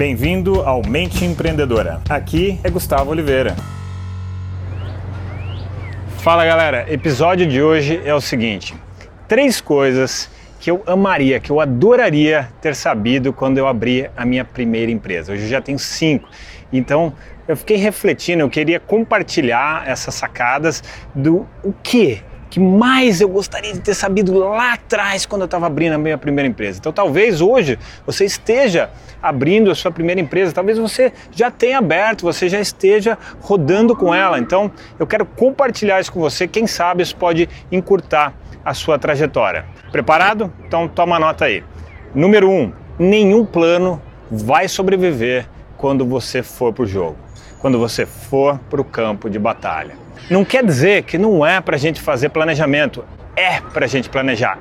Bem-vindo ao Mente Empreendedora. Aqui é Gustavo Oliveira. Fala galera, episódio de hoje é o seguinte: três coisas que eu amaria, que eu adoraria ter sabido quando eu abri a minha primeira empresa. Hoje eu já tenho cinco. Então eu fiquei refletindo, eu queria compartilhar essas sacadas do o que que mais eu gostaria de ter sabido lá atrás quando eu estava abrindo a minha primeira empresa. Então talvez hoje você esteja abrindo a sua primeira empresa, talvez você já tenha aberto, você já esteja rodando com ela. Então eu quero compartilhar isso com você, quem sabe isso pode encurtar a sua trajetória. Preparado? Então toma nota aí. Número 1, um, nenhum plano vai sobreviver quando você for para o jogo, quando você for para o campo de batalha. Não quer dizer que não é para a gente fazer planejamento. É para a gente planejar.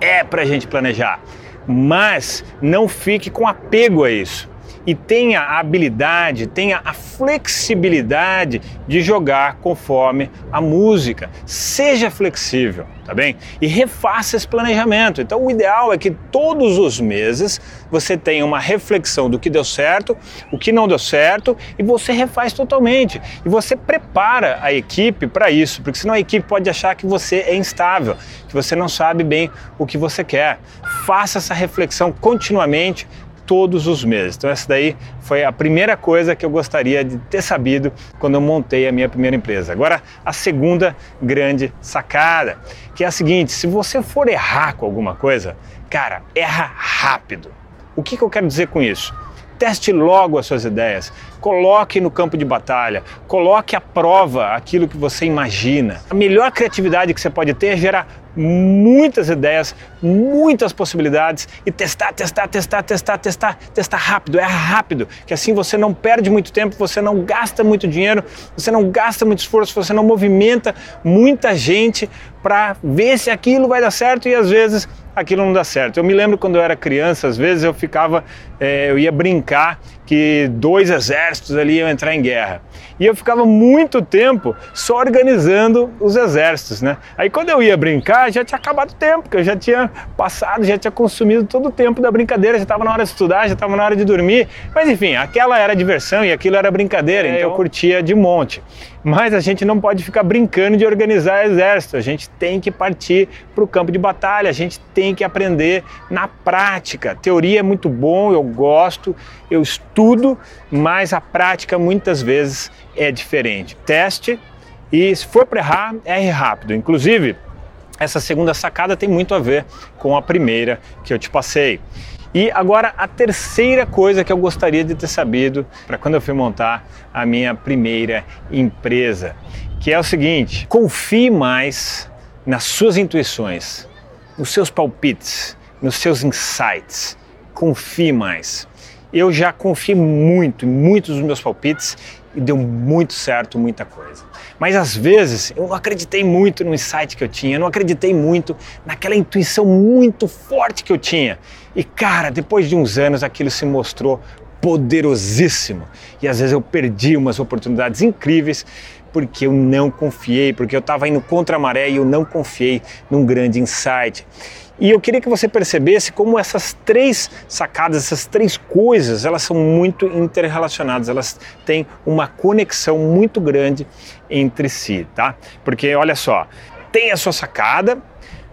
É para a gente planejar. Mas não fique com apego a isso e tenha a habilidade, tenha a flexibilidade de jogar conforme a música. Seja flexível, tá bem? E refaça esse planejamento. Então, o ideal é que todos os meses você tenha uma reflexão do que deu certo, o que não deu certo e você refaz totalmente. E você prepara a equipe para isso, porque senão a equipe pode achar que você é instável, que você não sabe bem o que você quer. Faça essa reflexão continuamente todos os meses. Então essa daí foi a primeira coisa que eu gostaria de ter sabido quando eu montei a minha primeira empresa. Agora a segunda grande sacada, que é a seguinte: se você for errar com alguma coisa, cara, erra rápido. O que, que eu quero dizer com isso? Teste logo as suas ideias, coloque no campo de batalha, coloque à prova aquilo que você imagina. A melhor criatividade que você pode ter é gerar muitas ideias, muitas possibilidades e testar, testar, testar, testar, testar, testar rápido, erra rápido, que assim você não perde muito tempo, você não gasta muito dinheiro, você não gasta muito esforço, você não movimenta muita gente para ver se aquilo vai dar certo e às vezes aquilo não dá certo. Eu me lembro quando eu era criança, às vezes eu ficava, é, eu ia brincar que dois exércitos ali iam entrar em guerra. E eu ficava muito tempo só organizando os exércitos, né? Aí quando eu ia brincar, já tinha acabado o tempo, porque eu já tinha passado, já tinha consumido todo o tempo da brincadeira, já estava na hora de estudar, já estava na hora de dormir. Mas enfim, aquela era diversão e aquilo era brincadeira, é, então eu curtia de monte. Mas a gente não pode ficar brincando de organizar exército, a gente tem que partir para o campo de batalha, a gente tem que aprender na prática. Teoria é muito bom, eu gosto, eu estudo, mas a prática muitas vezes é diferente. Teste e se for para errar, erre rápido. Inclusive, essa segunda sacada tem muito a ver com a primeira que eu te passei. E agora a terceira coisa que eu gostaria de ter sabido para quando eu fui montar a minha primeira empresa, que é o seguinte: confie mais nas suas intuições, nos seus palpites, nos seus insights. Confie mais. Eu já confiei muito em muitos dos meus palpites e deu muito certo muita coisa. Mas às vezes eu não acreditei muito no insight que eu tinha, eu não acreditei muito naquela intuição muito forte que eu tinha. E cara, depois de uns anos aquilo se mostrou poderosíssimo. E às vezes eu perdi umas oportunidades incríveis porque eu não confiei, porque eu estava indo contra a maré e eu não confiei num grande insight. E eu queria que você percebesse como essas três sacadas, essas três coisas, elas são muito interrelacionadas, elas têm uma conexão muito grande entre si, tá? Porque olha só, tem a sua sacada,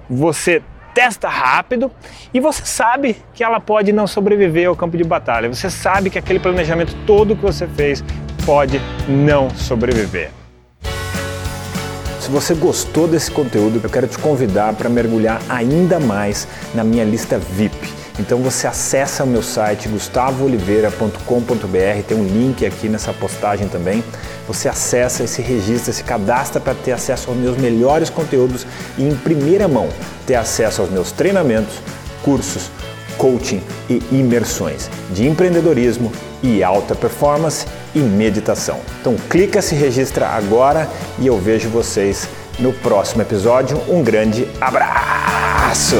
você testa rápido e você sabe que ela pode não sobreviver ao campo de batalha. Você sabe que aquele planejamento todo que você fez pode não sobreviver. Se você gostou desse conteúdo, eu quero te convidar para mergulhar ainda mais na minha lista VIP. Então você acessa o meu site gustavooliveira.com.br, tem um link aqui nessa postagem também. Você acessa se registra, se cadastra para ter acesso aos meus melhores conteúdos e em primeira mão ter acesso aos meus treinamentos, cursos, coaching e imersões de empreendedorismo e alta performance e meditação. Então clica, se registra agora e eu vejo vocês no próximo episódio. Um grande abraço!